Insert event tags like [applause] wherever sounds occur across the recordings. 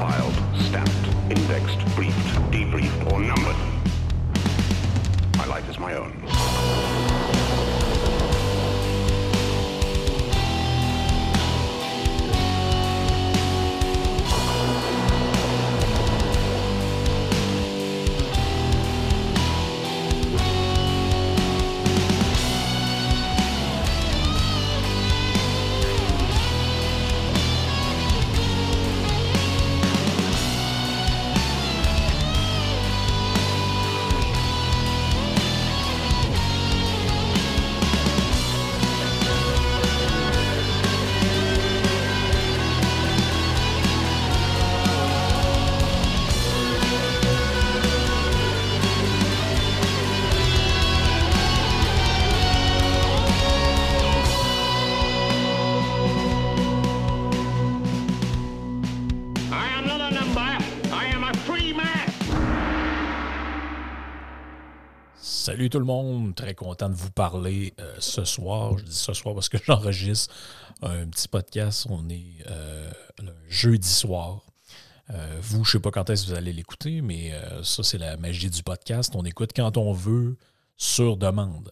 filed, stamped, indexed, briefed, debriefed, or numbered. My life is my own. Tout le monde, très content de vous parler euh, ce soir. Je dis ce soir parce que [laughs] j'enregistre un petit podcast. On est euh, jeudi soir. Euh, vous, je ne sais pas quand est-ce que vous allez l'écouter, mais ça, c'est la magie du podcast. On écoute quand on veut, sur demande.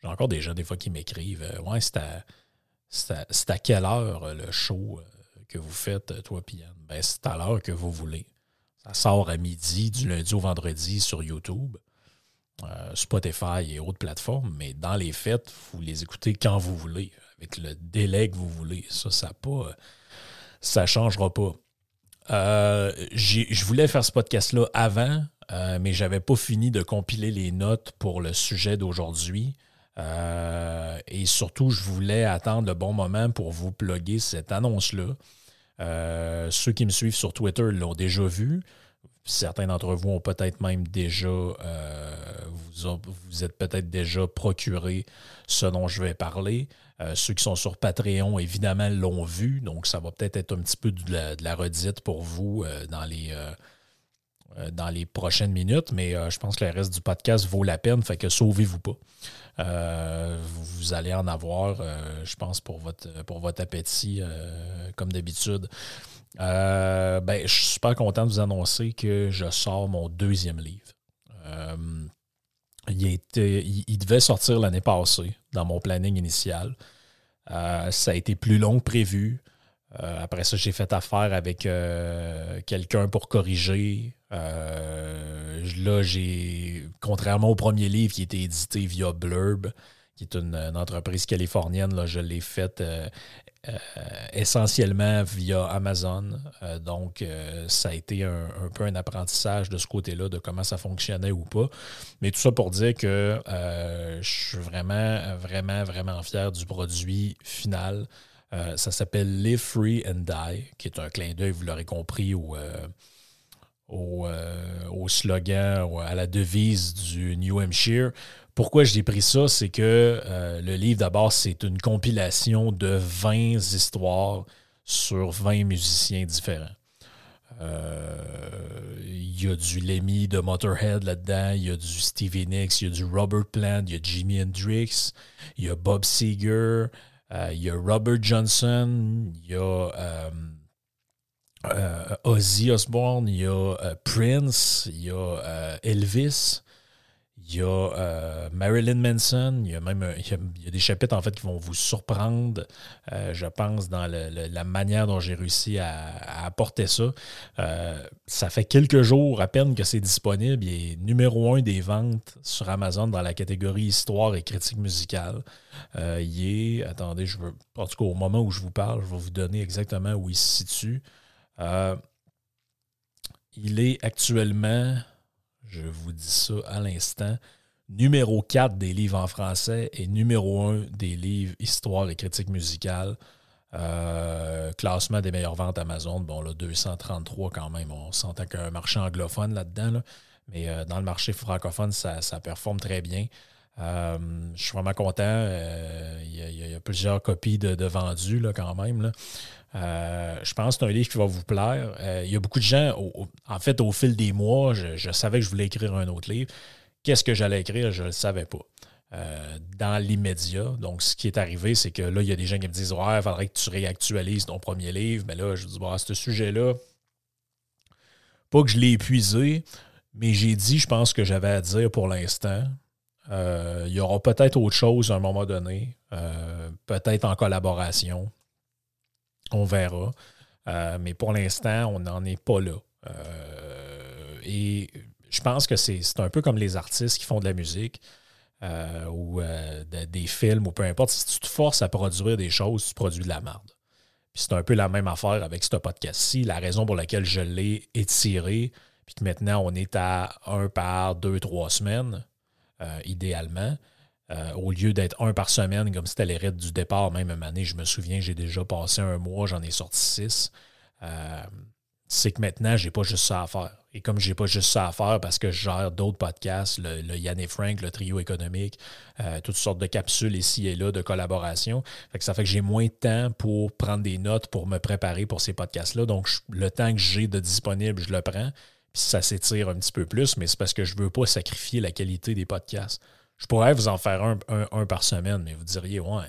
J'ai encore des gens, des fois, qui m'écrivent Ouais, c'est à, à- quelle heure le show que vous faites, toi, Piane Ben, c'est à l'heure que vous voulez. Ça sort à midi, du lundi au vendredi sur YouTube. Euh, Spotify et autres plateformes, mais dans les fêtes, vous les écoutez quand vous voulez, avec le délai que vous voulez. Ça, ça pas, ça changera pas. Euh, je voulais faire ce podcast-là avant, euh, mais j'avais pas fini de compiler les notes pour le sujet d'aujourd'hui. Et surtout, je voulais attendre le bon moment pour vous plugger cette annonce-là. Ceux qui me suivent sur Twitter l'ont déjà vu. Certains d'entre vous ont peut-être même déjà, euh, vous, êtes peut-être déjà procuré ce dont je vais parler. Euh, ceux qui sont sur Patreon, évidemment, l'ont vu. Donc, ça va peut-être être un petit peu de la, redite pour vous euh, dans les. prochaines minutes, mais je pense que le reste du podcast vaut la peine, fait que sauvez-vous pas. Vous, allez en avoir, je pense, pour votre, appétit, comme d'habitude. Euh, ben, je suis super content de vous annoncer que je sors mon deuxième livre. Euh, il, était, il, devait sortir l'année passée dans mon planning initial. Euh, ça a été plus long que prévu. Après ça, j'ai fait affaire avec quelqu'un pour corriger. Là, j'ai, contrairement au premier livre qui était édité via Blurb, qui est une, entreprise californienne, là, je l'ai fait euh, euh, essentiellement via Amazon. Euh, donc, euh, ça a été un, peu un apprentissage de ce côté-là, de comment ça fonctionnait ou pas. Mais tout ça pour dire que je suis vraiment, vraiment, vraiment fier du produit final. Ça s'appelle Live Free and Die, qui est un clin d'œil, vous l'aurez compris, au, slogan, à la devise du New Hampshire. Pourquoi j'ai pris ça? C'est que euh, le livre, d'abord, c'est une compilation de 20 histoires sur 20 musiciens différents. Euh, Il y a du Lemmy de Motorhead là-dedans, il y a du Stevie Nicks, il y a du Robert Plant, il y a Jimi Hendrix, il y a Bob Seger, euh, il y a Robert Johnson, il y a Ozzy Osbourne, il y a Prince, il y a Elvis, il y a euh, Marilyn Manson, il y a même y a, des chapitres en fait qui vont vous surprendre, euh, je pense, dans la manière dont j'ai réussi à, apporter ça. Euh, ça fait quelques jours à peine que c'est disponible. Il est numéro un des ventes sur Amazon dans la catégorie histoire et critique musicale. Il est, attendez, je veux, en tout cas au moment où je vous parle, je vais vous donner exactement où il se situe. Il est actuellement, je vous dis ça à l'instant, numéro 4 des livres en français et numéro 1 des livres histoire et critique musicale. Euh, classement des meilleures ventes Amazon, bon là, 233 quand même. On s'entend qu'il y a un marché anglophone là-dedans, là. mais euh, dans le marché francophone, ça, ça performe très bien. Euh, je suis vraiment content. Euh, Il y, a- plusieurs copies de, de vendues là, quand même. Euh, je pense que c'est un livre qui va vous plaire. Il y a beaucoup de gens, en fait, au fil des mois, je, savais que je voulais écrire un autre livre. Qu'est-ce que j'allais écrire? Je ne le savais pas. Dans l'immédiat. Donc, ce qui est arrivé, c'est que là, il y a des gens qui me disent Ouais, il faudrait que tu réactualises ton premier livre. Mais là, je dis bon, à ce sujet-là, Pas que je l'ai épuisé, mais j'ai dit, je pense, que j'avais à dire pour l'instant. Euh, il y aura peut-être autre chose à un moment donné, euh, peut-être en collaboration. On verra. Euh, mais pour l'instant, on n'en est pas là. et je pense que c'est un peu comme les artistes qui font de la musique. ou des films, ou peu importe. Si tu te forces à produire des choses, tu produis de la merde. C'est un peu la même affaire avec ce podcast-ci. La raison pour laquelle je l'ai étiré, puis que maintenant on est à un par deux, trois semaines, euh, idéalement, euh, au lieu d'être un par semaine, comme c'était les rythmes du départ, même une année, je me souviens, j'ai déjà passé un mois, j'en ai sorti six. Euh, c'est que maintenant, j'ai pas juste ça à faire. Et comme j'ai pas juste ça à faire parce que je gère d'autres podcasts, le, le Yann et Frank, le trio économique, toutes sortes de capsules ici et là de collaboration. ça fait que j'ai moins de temps pour prendre des notes, pour me préparer pour ces podcasts-là. Donc, le temps que j'ai de disponible, je le prends. Puis ça s'étire un petit peu plus, mais c'est parce que je ne veux pas sacrifier la qualité des podcasts. Je pourrais vous en faire un, par semaine, mais vous diriez, ouais,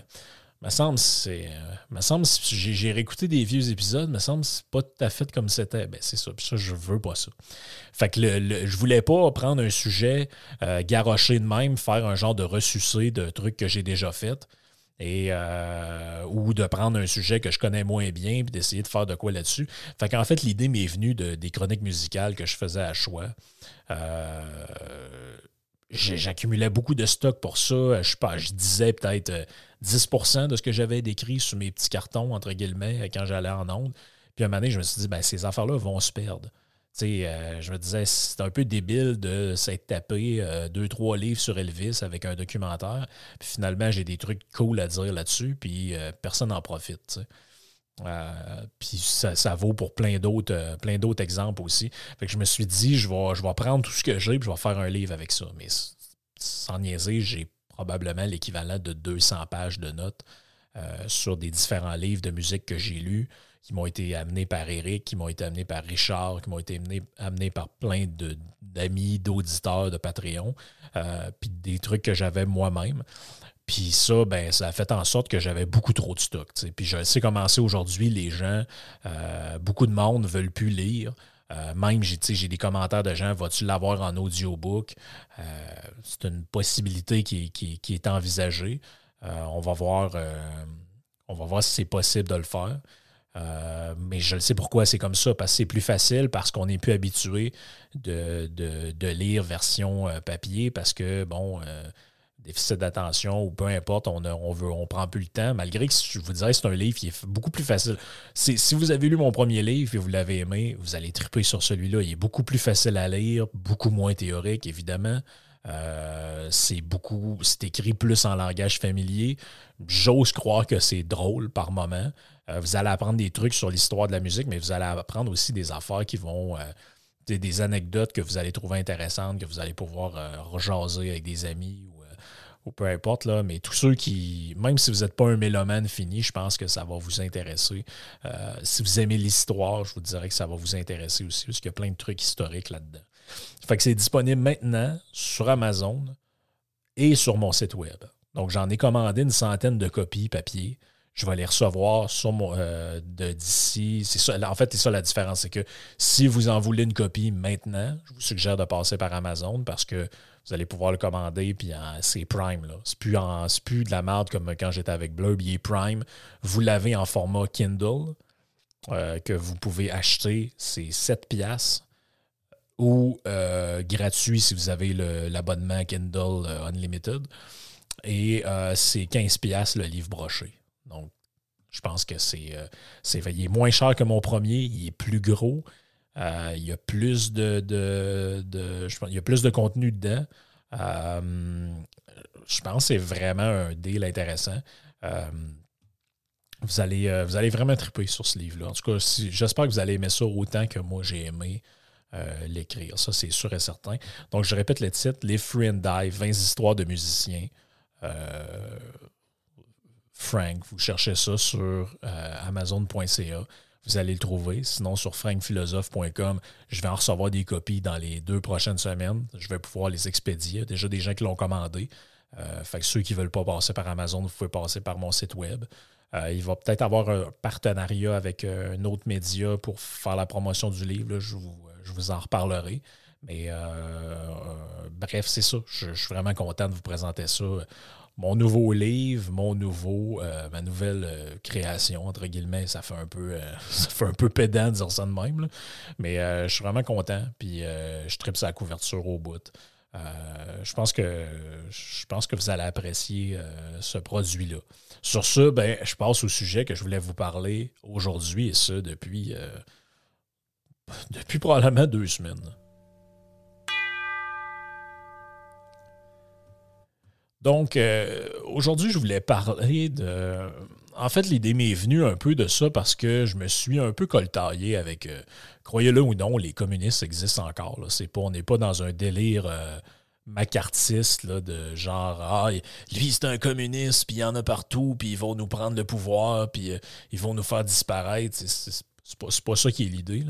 me semble c'est. Euh, me semble j'ai réécouté des vieux épisodes, me semble c'est pas tout à fait comme c'était. Ben c'est ça. Ça, je veux pas ça. Fait que le, je voulais pas prendre un sujet euh, garoché de même, faire un genre de ressucé de trucs que j'ai déjà fait et, euh, ou de prendre un sujet que je connais moins bien et d'essayer de faire de quoi là-dessus. Fait qu'en fait, l'idée m'est venue de, des chroniques musicales que je faisais à choix. Euh, j'accumulais beaucoup de stock pour ça. Je, pas, je disais peut-être 10% euh, de ce que j'avais décrit sur mes petits cartons, entre guillemets, quand j'allais en onde. Puis à un moment donné, je me suis dit, ben, ces affaires-là vont se perdre. Euh, je me disais, c'est un peu débile de s'être tapé euh, deux, trois livres sur Elvis avec un documentaire. Puis finalement, j'ai des trucs cool à dire là-dessus, puis euh, personne n'en profite. puis ça, vaut pour plein d'autres, plein d'autres exemples aussi. Fait que je me suis dit, je vais, je vais prendre tout ce que j'ai, puis je vais faire un livre avec ça. Mais sans niaiser, j'ai probablement l'équivalent de 200 pages de notes sur des différents livres de musique que j'ai lus qui m'ont été amenés par Eric, qui m'ont été amenés par Richard, qui m'ont été amenés, par plein d'amis, d'auditeurs de Patreon, euh, puis des trucs que j'avais moi-même. Puis ça, ben, ça a fait en sorte que j'avais beaucoup trop de stock. Puis je sais commencer aujourd'hui, les gens, euh, beaucoup de monde ne veulent plus lire. Euh, même, j'ai des commentaires de gens, vas-tu l'avoir en audiobook? c'est une possibilité qui, qui est envisagée. on va voir on va voir si c'est possible de le faire. Euh, mais je le sais pourquoi c'est comme ça, parce que c'est plus facile, parce qu'on n'est plus habitué de, de, lire version euh, papier, parce que, bon, euh, déficit d'attention ou peu importe, on, on, veut, on prend plus le temps, malgré que je vous dirais c'est un livre qui est beaucoup plus facile. Si vous avez lu mon premier livre et vous l'avez aimé, vous allez triper sur celui-là. Il est beaucoup plus facile à lire, beaucoup moins théorique, évidemment. c'est beaucoup, c'est écrit plus en langage familier. J'ose croire que c'est drôle par moment. Euh, vous allez apprendre des trucs sur l'histoire de la musique, mais vous allez apprendre aussi des affaires qui vont. Euh, des, anecdotes que vous allez trouver intéressantes, que vous allez pouvoir euh, rejaser avec des amis ou, peu importe. Là, mais tous ceux qui, même si vous n'êtes pas un mélomane fini, je pense que ça va vous intéresser. si vous aimez l'histoire, je vous dirais que ça va vous intéresser aussi, parce qu'il y a plein de trucs historiques là-dedans. Fait que c'est disponible maintenant sur Amazon et sur mon site web. Donc, j'en ai commandé une centaine de copies papier je vais les recevoir sur euh, d'ici. C'est ça, en fait, c'est ça la différence. C'est que si vous en voulez une copie maintenant, je vous suggère de passer par Amazon parce que vous allez pouvoir le commander, puis c'est Prime. C'est, plus de la merde comme quand j'étais avec Blurb. Il est Prime. Vous l'avez en format Kindle euh, que vous pouvez acheter. C'est 7 piastres ou euh, gratuit si vous avez l'abonnement Kindle Unlimited. Et c'est 15 piastres le livre broché. Je pense que c'est, euh, c'est il est moins cher que mon premier, il est plus gros. Euh, il y a plus de, je pense, il y a plus de contenu dedans. Euh, je pense que c'est vraiment un deal intéressant. vous, allez, vous allez vraiment triper sur ce livre-là. En tout cas, j'espère que vous allez aimer ça autant que moi j'ai aimé l'écrire. Ça, c'est sûr et certain. Donc, je répète le titre Les Free and Die 20 histoires de musiciens. Frank. Vous cherchez ça sur euh, amazon.ca. Vous allez le trouver. Sinon, sur frankphilosophe.com, je vais en recevoir des copies dans les deux prochaines semaines. Je vais pouvoir les expédier. Il y a déjà des gens qui l'ont commandé. Euh, fait que ceux qui ne veulent pas passer par Amazon, vous pouvez passer par mon site web. Euh, il va peut-être avoir un partenariat avec un autre média pour faire la promotion du livre. Je, vous, je vous en reparlerai. Mais bref, c'est ça. Je, suis vraiment content de vous présenter ça. Mon nouveau livre, mon nouveau, ma nouvelle création, entre guillemets, ça fait un peu [laughs] ça fait un peu pédant de dire ça de même. Mais je suis vraiment content. Puis je tripe sa couverture au bout. Euh, je, pense que, je pense que vous allez apprécier euh, ce produit-là. Sur ce, ben, je passe au sujet que je voulais vous parler aujourd'hui, et ce, depuis, euh, depuis probablement deux semaines. Donc, aujourd'hui, je voulais parler de en fait, l'idée m'est venue un peu de ça parce que je me suis un peu coltaillé avec, euh, croyez-le ou non, les communistes existent encore. C'est pas, on n'est pas dans un délire euh, macartiste de genre, ah, lui c'est un communiste, puis il y en a partout, puis ils vont nous prendre le pouvoir, puis euh, ils vont nous faire disparaître. C'est pas, pas, ça qui est l'idée.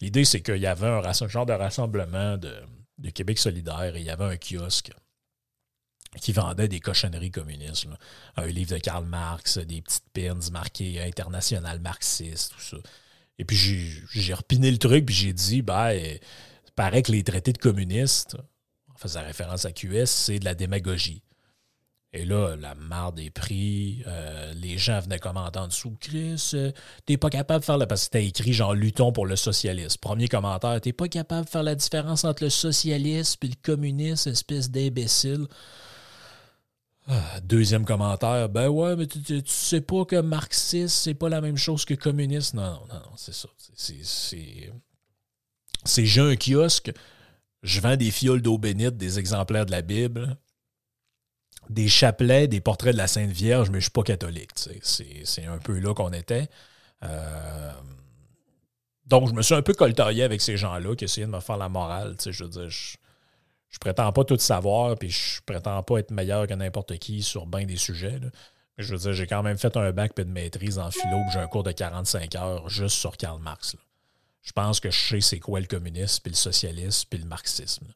L'idée, c'est qu'il y avait un, genre de rassemblement de Québec solidaire et il y avait un kiosque qui vendait des cochonneries communistes. Un livre de Karl Marx, des petites pins marquées international marxiste, tout ça. Et puis j'ai repiné le truc, puis j'ai dit, ben, paraît que les traités de communistes, en faisant référence à QS, c'est de la démagogie. Et là, la marre des prix, euh, les gens venaient commenter en dessous. Chris, euh, t'es pas capable de faire la. Parce que c'était écrit genre luttons pour le socialisme. Premier commentaire, t'es pas capable de faire la différence entre le socialisme et le communisme, espèce d'imbécile. Ah, deuxième commentaire, ben ouais, mais tu, sais pas que marxiste, c'est pas la même chose que communiste. Non, non, non, c'est ça. C'est. C'est j'ai un kiosque, je vends des fioles d'eau bénite, des exemplaires de la Bible, des chapelets, des portraits de la Sainte Vierge, mais je suis pas catholique. C'est un peu là qu'on était. Euh, donc, je me suis un peu coltaillé avec ces gens-là qui essayaient de me faire la morale. Je veux dire, je prétends pas tout savoir, puis je prétends pas être meilleur que n'importe qui sur bien des sujets. Mais je veux dire, j'ai quand même fait un bac de maîtrise en philo, j'ai un cours de 45 heures juste sur Karl Marx. Je pense que je sais c'est quoi le communisme, puis le socialisme, puis le marxisme.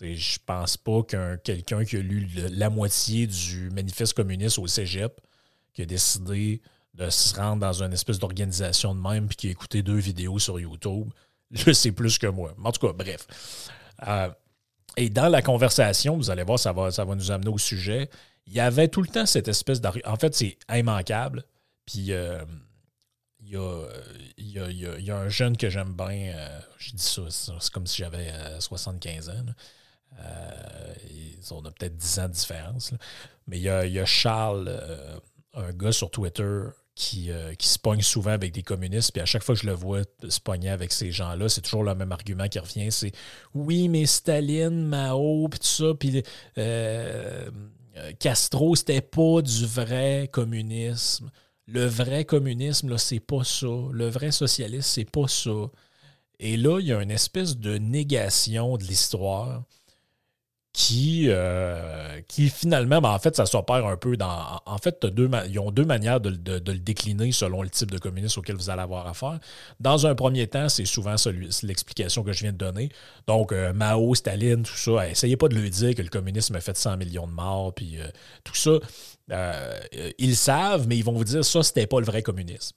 Je pense pas qu'un quelqu'un qui a lu la moitié du manifeste communiste au cégep, qui a décidé de se rendre dans une espèce d'organisation de même, puis qui a écouté deux vidéos sur YouTube, [laughs] je sais plus que moi. En tout cas, bref. Euh, et dans la conversation, vous allez voir, ça va, ça va nous amener au sujet. Il y avait tout le temps cette espèce d'argument. En fait, c'est immanquable. Puis euh, il, y a, il, y a, un jeune que j'aime bien. Euh, je dis ça, c'est comme si j'avais 75 euh, ans. on a peut-être 10 ans de différence. Mais il y, a, il y a Charles, un gars sur Twitter qui, euh, qui se pogne souvent avec des communistes, puis à chaque fois que je le vois se pogner avec ces gens-là, c'est toujours le même argument qui revient, c'est oui, mais Staline, Mao, puis tout ça, puis euh, Castro, c'était pas du vrai communisme. Le vrai communisme, là, c'est pas ça. Le vrai socialisme, c'est pas ça. Et là, il y a une espèce de négation de l'histoire qui, euh, qui finalement, ben, en fait, ça s'opère un peu dans. En fait, deux, ils ont deux manières de, le décliner selon le type de communisme auquel vous allez avoir affaire. Dans un premier temps, c'est souvent l'explication que je viens de donner. Donc, euh, Mao, Staline, tout ça, essayez pas de lui dire que le communisme a fait 100 millions de morts, puis euh, tout ça. ils savent, mais ils vont vous dire ça, c'était pas le vrai communisme.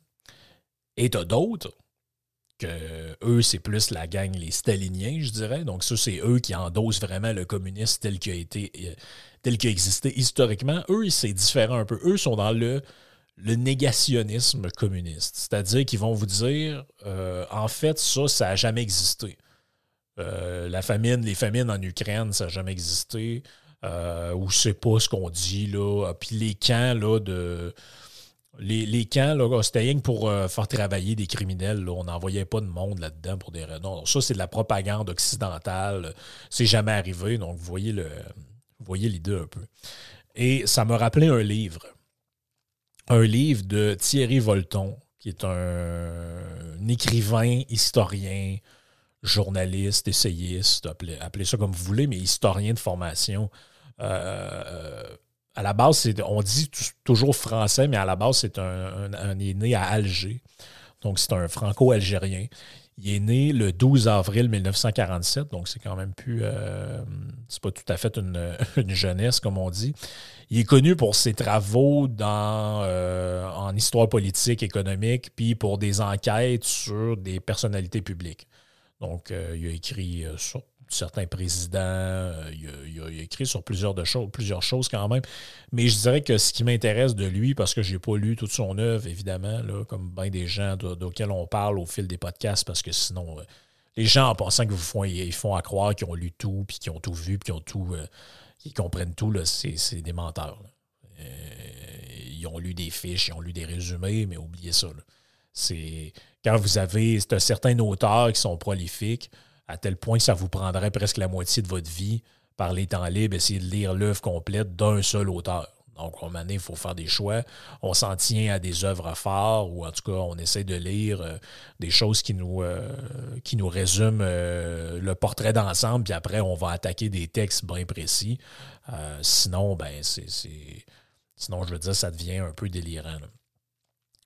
Et t'as d'autres que eux, c'est plus la gang, les staliniens, je dirais. Donc, ça, c'est eux qui endossent vraiment le communisme tel qu'il a été, euh, tel qu'il a existé historiquement. Eux, c'est différent un peu. Eux sont dans le, le négationnisme communiste. C'est-à-dire qu'ils vont vous dire, euh, en fait, ça, ça n'a jamais existé. Euh, la famine, les famines en Ukraine, ça n'a jamais existé. ou sais pas ce qu'on dit, là. Puis les camps, là, de les, camps, c'était rien que pour euh, faire travailler des criminels. On n'envoyait pas de monde là-dedans pour des raisons. Ça, c'est de la propagande occidentale. C'est jamais arrivé. Donc, vous voyez le, voyez l'idée un peu. Et ça me rappelait un livre. Un livre de Thierry Volton, qui est un, écrivain, historien, journaliste, essayiste, appelez, ça comme vous voulez, mais historien de formation. Euh, à la base, on dit toujours français, mais à la base, c'est un, est né à Alger. Donc, c'est un franco-algérien. Il est né le 12 avril 1947, donc c'est quand même plus. Euh, c'est pas tout à fait une, [laughs] jeunesse, comme on dit. Il est connu pour ses travaux euh, en histoire politique, économique, puis pour des enquêtes sur des personnalités publiques. Donc, il a écrit sur certains présidents, il a, écrit sur plusieurs, choses, quand même. Mais je dirais que ce qui m'intéresse de lui, parce que je n'ai pas lu toute son œuvre, évidemment, comme bien des gens auxquels on parle au fil des podcasts, parce que sinon, les gens en pensant qu'ils font, ils à croire qu'ils ont lu tout, puis qu'ils ont tout vu, puis qu'ils ont tout, qu'ils comprennent tout, c'est des menteurs. ils ont lu des fiches, ils ont lu des résumés, mais oubliez ça. C'est quand vous avez certains auteurs qui sont prolifiques, à tel point que ça vous prendrait presque la moitié de votre vie par les temps libres, essayer de lire l'œuvre complète d'un seul auteur. Donc, à un moment donné, il faut faire des choix. On s'en tient à des œuvres fortes, ou en tout cas, on essaie de lire euh, des choses qui nous, euh, résument euh, le portrait d'ensemble, puis après, on va attaquer des textes bien précis. sinon, ben. Sinon, je veux dire, ça devient un peu délirant.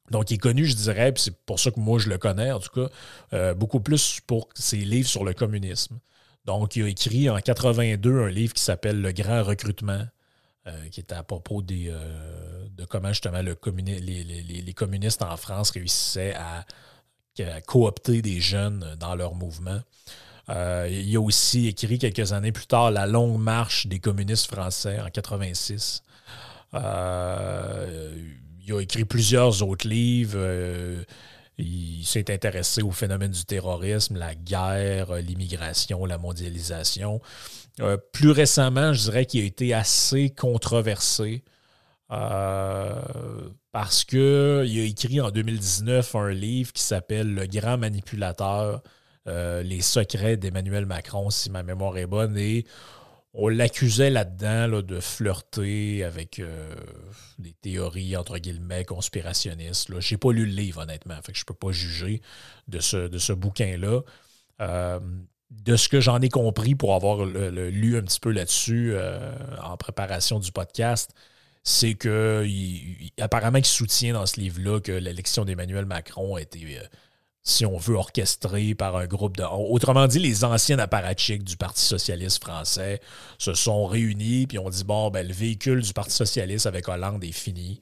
Donc, il est connu, je dirais, puis c'est pour ça que moi, je le connais, en tout cas, euh, beaucoup plus pour ses livres sur le communisme. Donc, il a écrit en 82 un livre qui s'appelle Le Grand Recrutement, euh, qui était à propos euh, de comment justement le les, communistes en France réussissaient à, coopter des jeunes dans leur mouvement. il a aussi écrit quelques années plus tard La longue marche des communistes français en 86 il a écrit plusieurs autres livres. Euh, il s'est intéressé au phénomène du terrorisme, la guerre, l'immigration, la mondialisation. Euh, plus récemment, je dirais qu'il a été assez controversé euh, parce qu'il a écrit en 2019 un livre qui s'appelle Le grand manipulateur, les secrets d'Emmanuel Macron, si ma mémoire est bonne. Et on l'accusait là-dedans de flirter avec euh, des théories, entre guillemets, conspirationnistes. Je n'ai pas lu le livre, honnêtement, je ne peux pas juger de ce, bouquin-là. Euh, de ce que j'en ai compris pour avoir lu un petit peu là-dessus euh, en préparation du podcast, c'est que apparemment qu'il soutient dans ce livre-là que l'élection d'Emmanuel Macron a été si on veut, orchestré par un groupe de... Autrement dit, les anciens apparatchiks du Parti socialiste français se sont réunis puis ont dit, bon, ben, le véhicule du Parti socialiste avec Hollande est fini.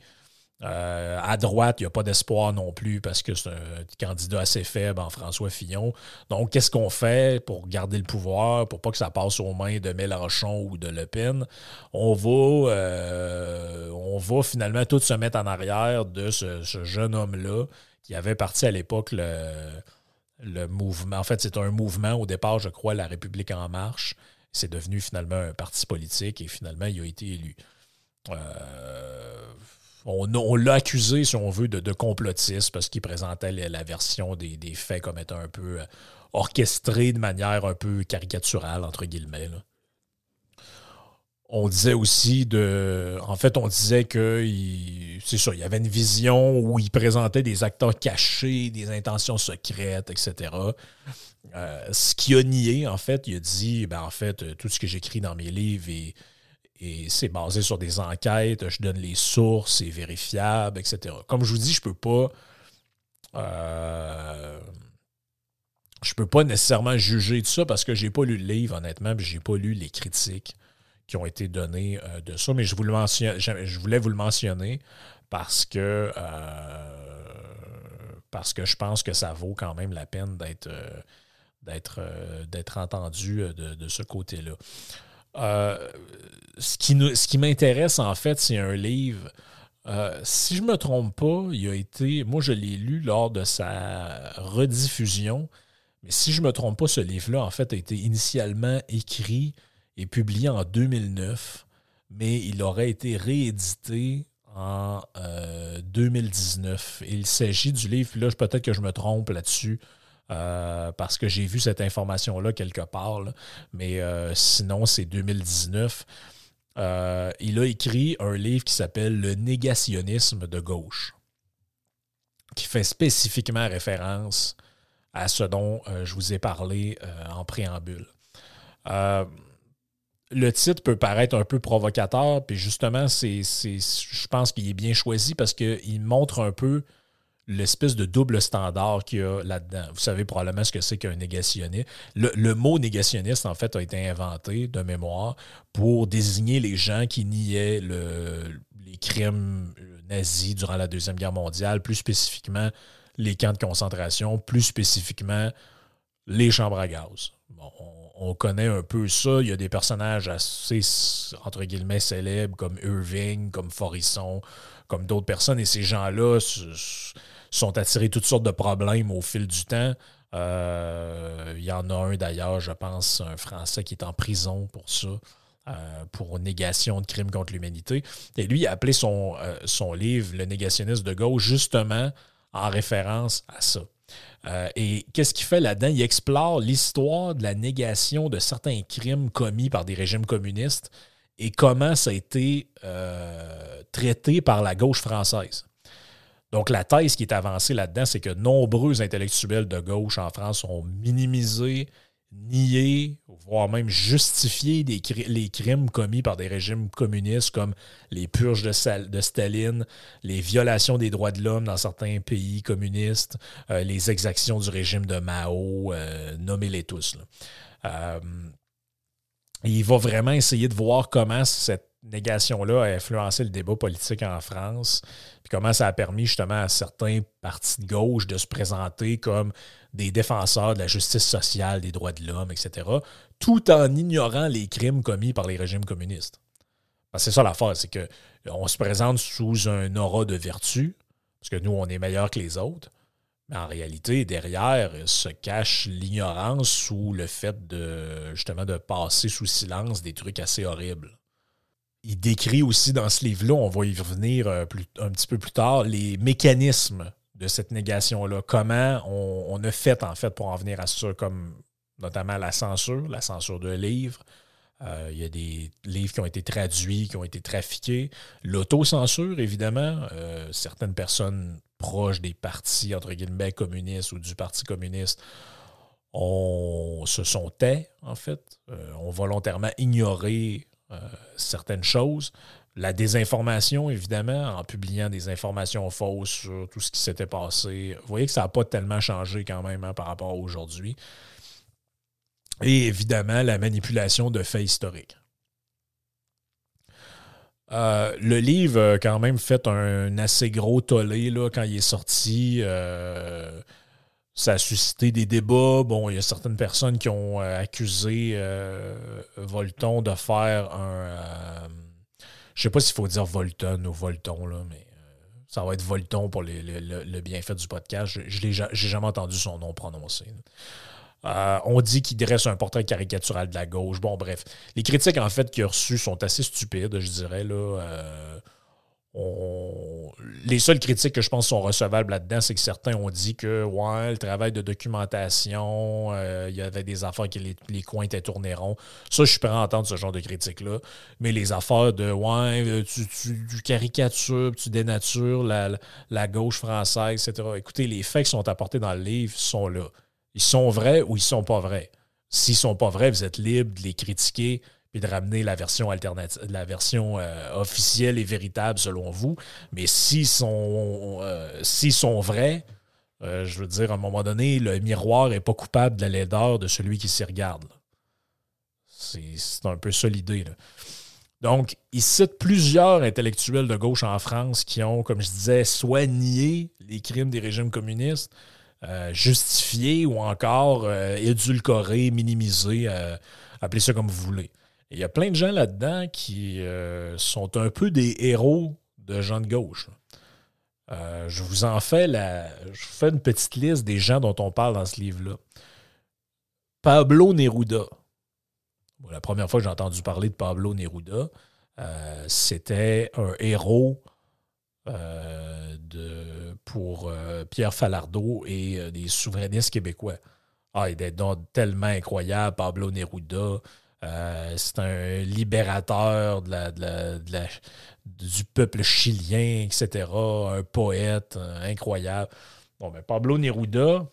Euh, à droite, il n'y a pas d'espoir non plus parce que c'est un candidat assez faible en François Fillon. Donc, qu'est-ce qu'on fait pour garder le pouvoir, pour pas que ça passe aux mains de Mélenchon ou de Le Pen? On va, euh, on va finalement tout se mettre en arrière de ce jeune homme-là qui avait parti à l'époque le, mouvement. En fait, c'est un mouvement au départ, je crois, La République en marche. C'est devenu finalement un parti politique et finalement, il a été élu. Euh, on, l'a accusé, si on veut, de, de complotiste parce qu'il présentait la, version des, faits comme étant un peu euh, orchestrée de manière un peu caricaturale, entre guillemets on disait aussi de. En fait, on disait que c'est ça, il avait une vision où il présentait des acteurs cachés, des intentions secrètes, etc. Euh, ce qui a nié, en fait, il a dit ben, en fait, tout ce que j'écris dans mes livres et, c'est basé sur des enquêtes, je donne les sources, c'est vérifiable, etc. Comme je vous dis, je peux. Euh, peux pas nécessairement juger de ça parce que j'ai pas lu le livre, honnêtement, puis j'ai pas lu les critiques qui ont été données euh, de ça, mais je, voulais, vous le mentionner parce que, euh, parce que je pense que ça vaut quand même la peine d'être euh, d'être d'être entendu de, ce côté-là. ce qui, ce qui m'intéresse, en fait, c'est un livre. si je ne me trompe pas, il a été. Moi, je l'ai lu lors de sa rediffusion. Mais si je ne me trompe pas, ce livre-là, en fait, a été initialement écrit est publié en 2009, mais il aurait été réédité en 2019. Euh, il s'agit du livre, là peut-être que je me trompe là-dessus, euh, parce que j'ai vu cette information-là quelque part, mais euh, sinon c'est 2019. il a écrit un livre qui s'appelle Le négationnisme de gauche, qui fait spécifiquement référence à ce dont je vous ai parlé en préambule le titre peut paraître un peu provocateur, puis justement, c'est, je pense qu'il est bien choisi parce qu'il montre un peu l'espèce de double standard qu'il y a là-dedans. Vous savez probablement ce que c'est qu'un négationniste. Le, mot négationniste, en fait, a été inventé de mémoire pour désigner les gens qui niaient les crimes nazis durant la Deuxième Guerre mondiale, plus spécifiquement les camps de concentration, plus spécifiquement les chambres à gaz. Bon, on, connaît un peu ça. Il y a des personnages assez, entre guillemets, célèbres comme Irving, comme Forisson, comme d'autres personnes. Et ces gens-là sont attirés toutes sortes de problèmes au fil du temps. Euh, il y en a un d'ailleurs, je pense, un Français qui est en prison pour ça. Euh, pour négation de crimes contre l'humanité. Et lui, il a appelé son, euh, livre Le négationniste de gauche justement en référence à ça. Euh, et qu'est-ce qu'il fait là-dedans? Il explore l'histoire de la négation de certains crimes commis par des régimes communistes et comment ça a été traité par la gauche française. Donc, la thèse qui est avancée là-dedans, c'est que nombreux intellectuels de gauche en France ont minimisé nier, voire même justifier les crimes commis par des régimes communistes comme les purges de, Staline, les violations des droits de l'homme dans certains pays communistes, euh, les exactions du régime de Mao, euh, nommez-les tous. Euh, il va vraiment essayer de voir comment cette négation-là a influencé le débat politique en France, puis comment ça a permis justement à certains partis de gauche de se présenter comme des défenseurs de la justice sociale, des droits de l'homme, etc., tout en ignorant les crimes commis par les régimes communistes. C'est ça l'affaire, c'est qu'on se présente sous un aura de vertu, parce que nous, on est meilleurs que les autres, mais en réalité, derrière se cache l'ignorance sous le fait de justement de passer sous silence des trucs assez horribles. Il décrit aussi dans ce livre-là, on va y revenir euh, un petit peu plus tard, les mécanismes de cette négation-là. Comment on, a fait, en fait, pour en venir à ça, comme notamment la censure, la censure de livres. Euh, il y a des livres qui ont été traduits, qui ont été trafiqués. L'autocensure, évidemment. Euh, certaines personnes proches des partis, entre guillemets, communistes ou du Parti communiste, on se sont tais, en fait, euh, ont volontairement ignoré certaines choses. La désinformation, évidemment, en publiant des informations fausses sur tout ce qui s'était passé. Vous voyez que ça n'a pas tellement changé quand même hein, par rapport à aujourd'hui. Et évidemment, la manipulation de faits historiques. Euh, le livre quand même fait un assez gros tollé quand il est sorti. Euh, ça a suscité des débats. Bon, il y a certaines personnes qui ont euh, accusé Volton de faire un je sais pas s'il faut dire Volton ou Volton, mais ça va être Volton pour le, bienfait du podcast. Je n'ai jamais entendu son nom prononcé. Euh, on dit qu'il dresse un portrait caricatural de la gauche. Bon, bref. Les critiques, en fait, qu'il a reçues sont assez stupides, je dirais. Là. Euh, les seules critiques que je pense sont recevables là-dedans, c'est que certains ont dit que ouais, le travail de documentation, euh, il y avait des affaires que les, coins étaient tournés ronds. Ça, je suis prêt à entendre ce genre de critiques-là. Mais les affaires de ouais, euh, tu, tu, caricatures, tu dénatures la, la, gauche française, etc. Écoutez, les faits qui sont apportés dans le livre sont là. Ils sont vrais ou ils sont pas vrais. S'ils sont pas vrais, vous êtes libre de les critiquer puis de ramener la version alternative, la version euh, officielle et véritable selon vous. Mais s'ils sont, euh, sont vrais, euh, je veux dire, à un moment donné, le miroir n'est pas coupable de la laideur de celui qui s'y regarde. C'est un peu ça l'idée. Donc, il cite plusieurs intellectuels de gauche en France qui ont, comme je disais, soit nié les crimes des régimes communistes, justifié ou encore édulcoré, minimisé, appelez ça comme vous voulez. Il y a plein de gens là-dedans qui euh, sont un peu des héros de gens de gauche. Euh, je vous en fais la. Je fais une petite liste des gens dont on parle dans ce livre-là. Pablo Neruda. la première fois que j'ai entendu parler de Pablo Neruda, euh, c'était un héros de, pour Pierre Falardeau et des souverainistes québécois. Ah, il est donc tellement incroyable, Pablo Neruda. Euh, c'est un libérateur du peuple chilien, etc. Un poète euh, incroyable. Bon, ben Pablo Neruda,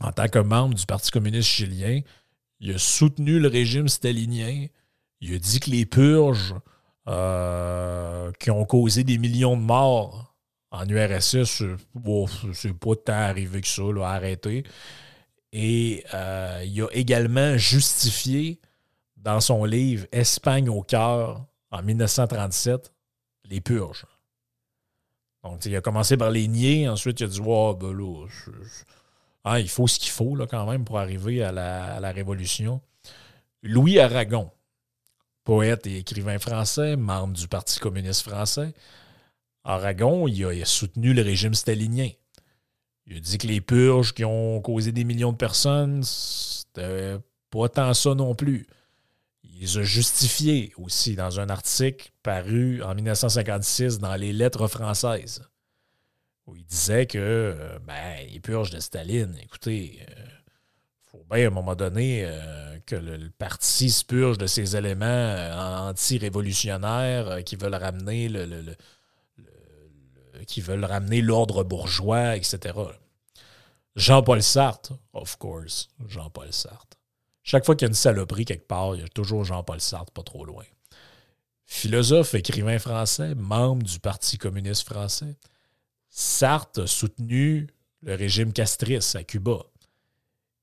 en tant que membre du Parti communiste chilien, il a soutenu le régime stalinien. Il a dit que les purges euh, qui ont causé des millions de morts en URSS, c'est pas tant arrivé que ça, là, arrêté. Et il a également justifié dans son livre Espagne au cœur en 1937, les purges. Donc, il a commencé par les nier, ensuite il a dit ben là, Ah, il faut ce qu'il faut là, quand même pour arriver à la Révolution. Louis Aragon, poète et écrivain français, membre du Parti communiste français. Aragon, il a, soutenu le régime stalinien. Il a dit que les purges qui ont causé des millions de personnes, c'était pas tant ça non plus. Il les a justifiés aussi dans un article paru en 1956 dans les Lettres françaises, où il disait que euh, ben, les purges de Staline, écoutez, euh, faut bien à un moment donné euh, que le, parti se purge de ces éléments anti-révolutionnaires qui veulent ramener le qui veulent ramener l'ordre bourgeois, etc. Jean-Paul Sartre, of course, Jean-Paul Sartre. Chaque fois qu'il y a une saloperie quelque part, il y a toujours Jean-Paul Sartre pas trop loin. Philosophe, écrivain français, membre du Parti communiste français, Sartre a soutenu le régime castriste à Cuba.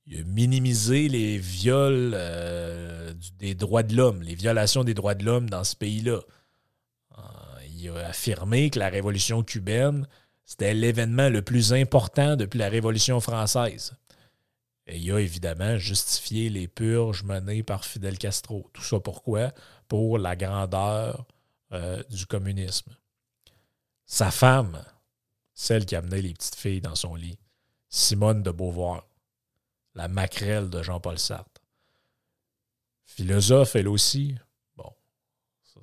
Il a minimisé les viols euh, des droits de l'homme, les violations des droits de l'homme dans ce pays-là il a affirmé que la révolution cubaine, c'était l'événement le plus important depuis la révolution française. Et il a évidemment justifié les purges menées par Fidel Castro. Tout ça pourquoi? Pour la grandeur euh, du communisme. Sa femme, celle qui amenait les petites filles dans son lit, Simone de Beauvoir, la maquerelle de Jean-Paul Sartre. Philosophe, elle aussi,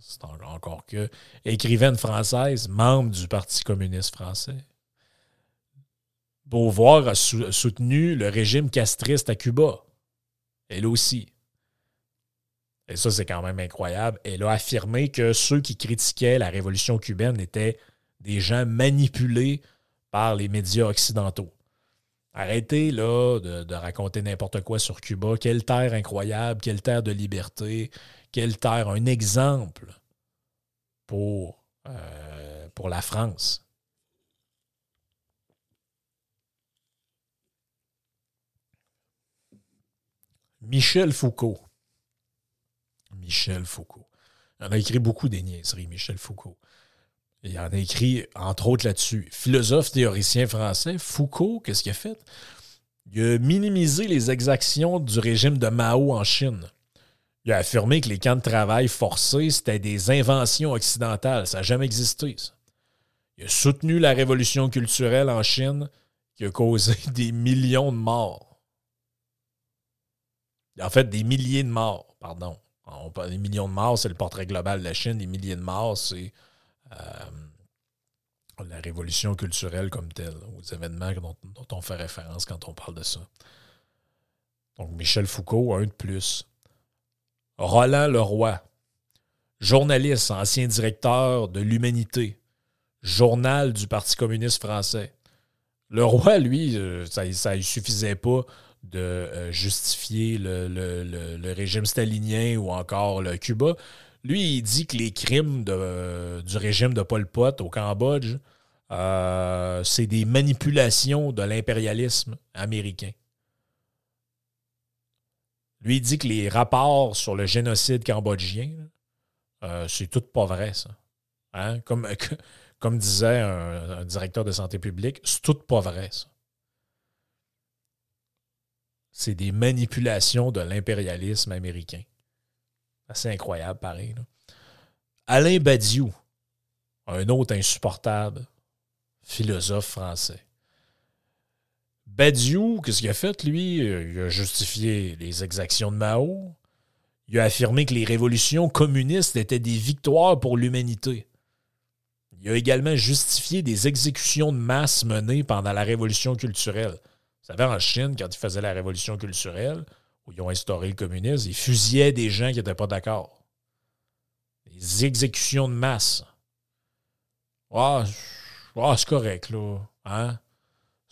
c'est encore que, écrivaine française, membre du Parti communiste français. Beauvoir a soutenu le régime castriste à Cuba. Elle aussi. Et ça, c'est quand même incroyable. Elle a affirmé que ceux qui critiquaient la révolution cubaine étaient des gens manipulés par les médias occidentaux. Arrêtez là de, raconter n'importe quoi sur Cuba. Quelle terre incroyable, quelle terre de liberté, quelle terre, un exemple pour, euh, pour la France. Michel Foucault. Michel Foucault. En a écrit beaucoup des niaiseries, Michel Foucault. Il en a écrit, entre autres, là-dessus. Philosophe théoricien français, Foucault, qu'est-ce qu'il a fait? Il a minimisé les exactions du régime de Mao en Chine. Il a affirmé que les camps de travail forcés, c'était des inventions occidentales. Ça n'a jamais existé, ça. Il a soutenu la révolution culturelle en Chine qui a causé [laughs] des millions de morts. En fait, des milliers de morts, pardon. On des millions de morts, c'est le portrait global de la Chine. Des milliers de morts, c'est euh, la révolution culturelle comme telle, aux événements dont, on fait référence quand on parle de ça. Donc, Michel Foucault, un de plus. Roland Leroy, journaliste, ancien directeur de l'Humanité, journal du Parti communiste français. Leroy, lui, euh, ça ne suffisait pas de euh, justifier le, régime stalinien ou encore le Cuba. Lui, il dit que les crimes du régime de Pol Pot au Cambodge, euh, c'est des manipulations de l'impérialisme américain. Lui, il dit que les rapports sur le génocide cambodgien, euh, c'est tout pas vrai, ça. Hein? Comme, [laughs] comme disait un, directeur de santé publique, c'est tout pas vrai, ça. C'est des manipulations de l'impérialisme américain. Assez incroyable, pareil. Alain Badiou, un autre insupportable philosophe français. Badiou, qu'est-ce qu'il a fait, lui? Il a justifié les exactions de Mao. Il a affirmé que les révolutions communistes étaient des victoires pour l'humanité. Il a également justifié des exécutions de masse menées pendant la révolution culturelle. Vous savez, en Chine, quand ils faisaient la révolution culturelle, où ils ont instauré le communisme, ils fusillaient des gens qui n'étaient pas d'accord. Des exécutions de masse. Ah, ah c'est correct, là. Hein?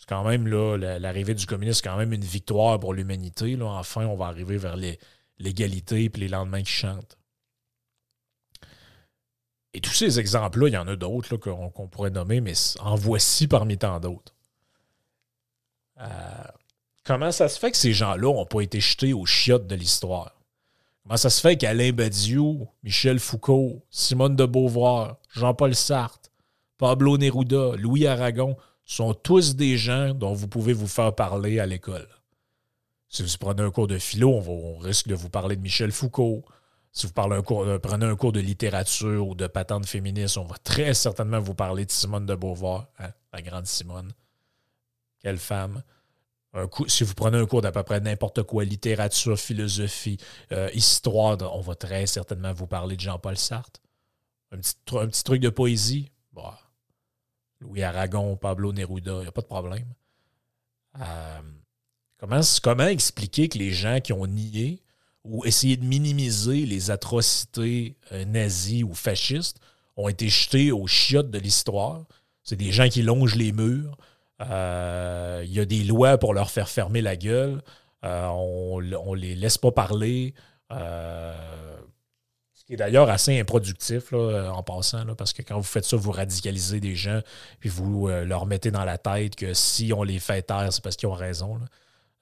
quand même, là, l'arrivée du communisme, c'est quand même une victoire pour l'humanité. Enfin, on va arriver vers l'égalité et les lendemains qui chantent. Et tous ces exemples-là, il y en a d'autres qu'on pourrait nommer, mais en voici parmi tant d'autres. Euh, comment ça se fait que ces gens-là n'ont pas été jetés aux chiottes de l'histoire? Comment ça se fait qu'Alain Badiou, Michel Foucault, Simone de Beauvoir, Jean-Paul Sartre, Pablo Neruda, Louis Aragon sont tous des gens dont vous pouvez vous faire parler à l'école. Si vous prenez un cours de philo, on, risque de vous parler de Michel Foucault. Si vous cours, prenez un cours de littérature ou de patente féministe, on va très certainement vous parler de Simone de Beauvoir, hein, la grande Simone. Quelle femme. Si vous prenez un cours d'à peu près n'importe quoi, littérature, philosophie, euh, histoire, on va très certainement vous parler de Jean-Paul Sartre. Un petit, un truc de poésie. Bah, Louis Aragon, Pablo Neruda, il n'y a pas de problème. Euh, comment, comment expliquer que les gens qui ont nié ou essayé de minimiser les atrocités euh, nazies ou fascistes ont été jetés aux chiottes de l'histoire? C'est des gens qui longent les murs. Euh, il y a des lois pour leur faire fermer la gueule. on ne les laisse pas parler qui est d'ailleurs assez improductif en passant, parce que quand vous faites ça, vous radicalisez des gens, puis vous euh, leur mettez dans la tête que si on les fait taire, c'est parce qu'ils ont raison.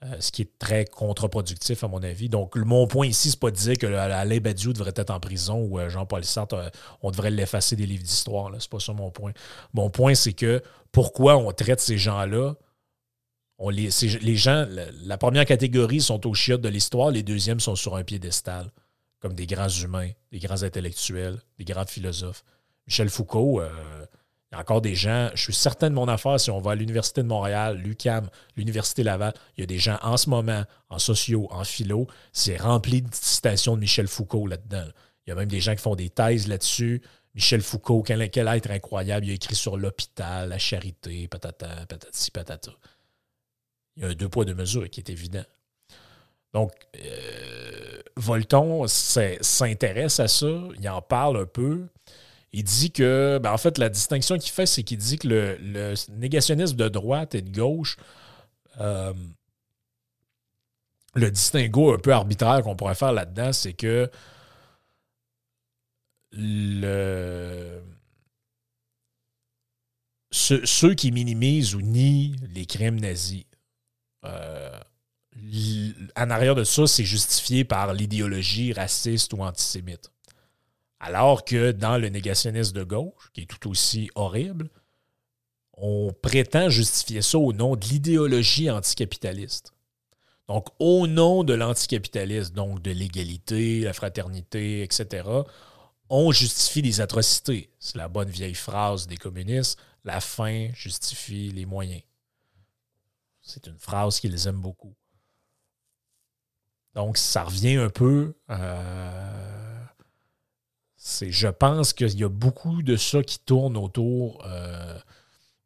Euh, ce qui est très contre-productif, à mon avis. Donc, mon point ici, c'est pas de dire que Alain Badiou devrait être en prison ou euh, Jean-Paul Sartre, on devrait l'effacer des livres d'histoire. C'est pas ça mon point. Mon point, c'est que pourquoi on traite ces gens-là? Les, gens, la, première catégorie sont aux chiottes de l'histoire, les deuxièmes sont sur un piédestal comme des grands humains, des grands intellectuels, des grands philosophes. Michel Foucault, euh, encore des gens, je suis certain de mon affaire, si on va à l'Université de Montréal, l'UCAM, l'Université Laval, il y a des gens en ce moment, en sociaux, en philo, c'est rempli de citations de Michel Foucault là-dedans. Il y a même des gens qui font des thèses là-dessus. Michel Foucault, quel, quel, être incroyable, il a écrit sur l'hôpital, la charité, patata, patati, patata. Il y a un deux poids, deux mesures qui est évident. Donc, euh, Volton s'intéresse à ça, il en parle un peu. Il dit que, ben, en fait, la distinction qu'il fait, c'est qu'il dit que le, négationnisme de droite et de gauche, euh, le distinguo un peu arbitraire qu'on pourrait faire là-dedans, c'est que ceux, qui minimisent ou nient les crimes nazis, euh, en arrière de ça, c'est justifié par l'idéologie raciste ou antisémite. Alors que dans le négationnisme de gauche, qui est tout aussi horrible, on prétend justifier ça au nom de l'idéologie anticapitaliste. Donc, au nom de l'anticapitalisme, donc de l'égalité, la fraternité, etc., on justifie les atrocités. C'est la bonne vieille phrase des communistes, la fin justifie les moyens. C'est une phrase qu'ils aiment beaucoup. Donc, ça revient un peu. Euh, je pense qu'il y a beaucoup de ça qui tourne autour euh,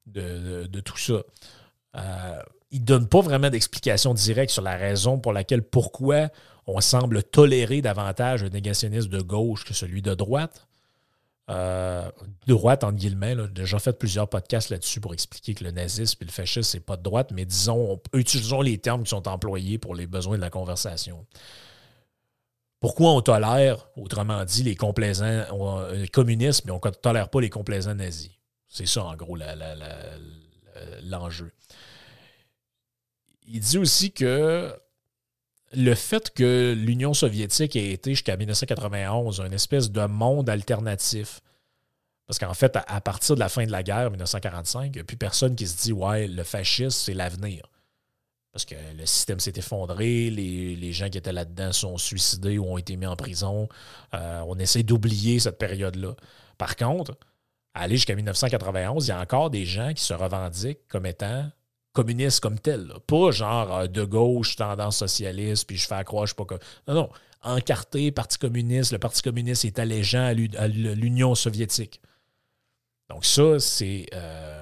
de, tout ça. Euh, il ne donne pas vraiment d'explication directe sur la raison pour laquelle, pourquoi on semble tolérer davantage le négationnisme de gauche que celui de droite. Euh, droite, entre guillemets. J'ai déjà fait plusieurs podcasts là-dessus pour expliquer que le nazisme et le fascisme, c'est pas de droite, mais disons, utilisons les termes qui sont employés pour les besoins de la conversation. Pourquoi on tolère, autrement dit, les complaisants euh, communistes, mais on ne tolère pas les complaisants nazis? C'est ça, en gros, l'enjeu. Il dit aussi que le fait que l'Union soviétique ait été jusqu'à 1991 une espèce de monde alternatif, parce qu'en fait, à, partir de la fin de la guerre, 1945, il n'y a plus personne qui se dit Ouais, le fascisme, c'est l'avenir. Parce que le système s'est effondré, les, gens qui étaient là-dedans sont suicidés ou ont été mis en prison. Euh, on essaie d'oublier cette période-là. Par contre, aller jusqu'à 1991, il y a encore des gens qui se revendiquent comme étant communiste comme tel. Pas genre euh, de gauche, tendance socialiste, puis je fais accroche pas comme. Non, non. Encarté, Parti communiste. Le Parti communiste est allégeant à l'Union soviétique. Donc, ça, c'est. Euh,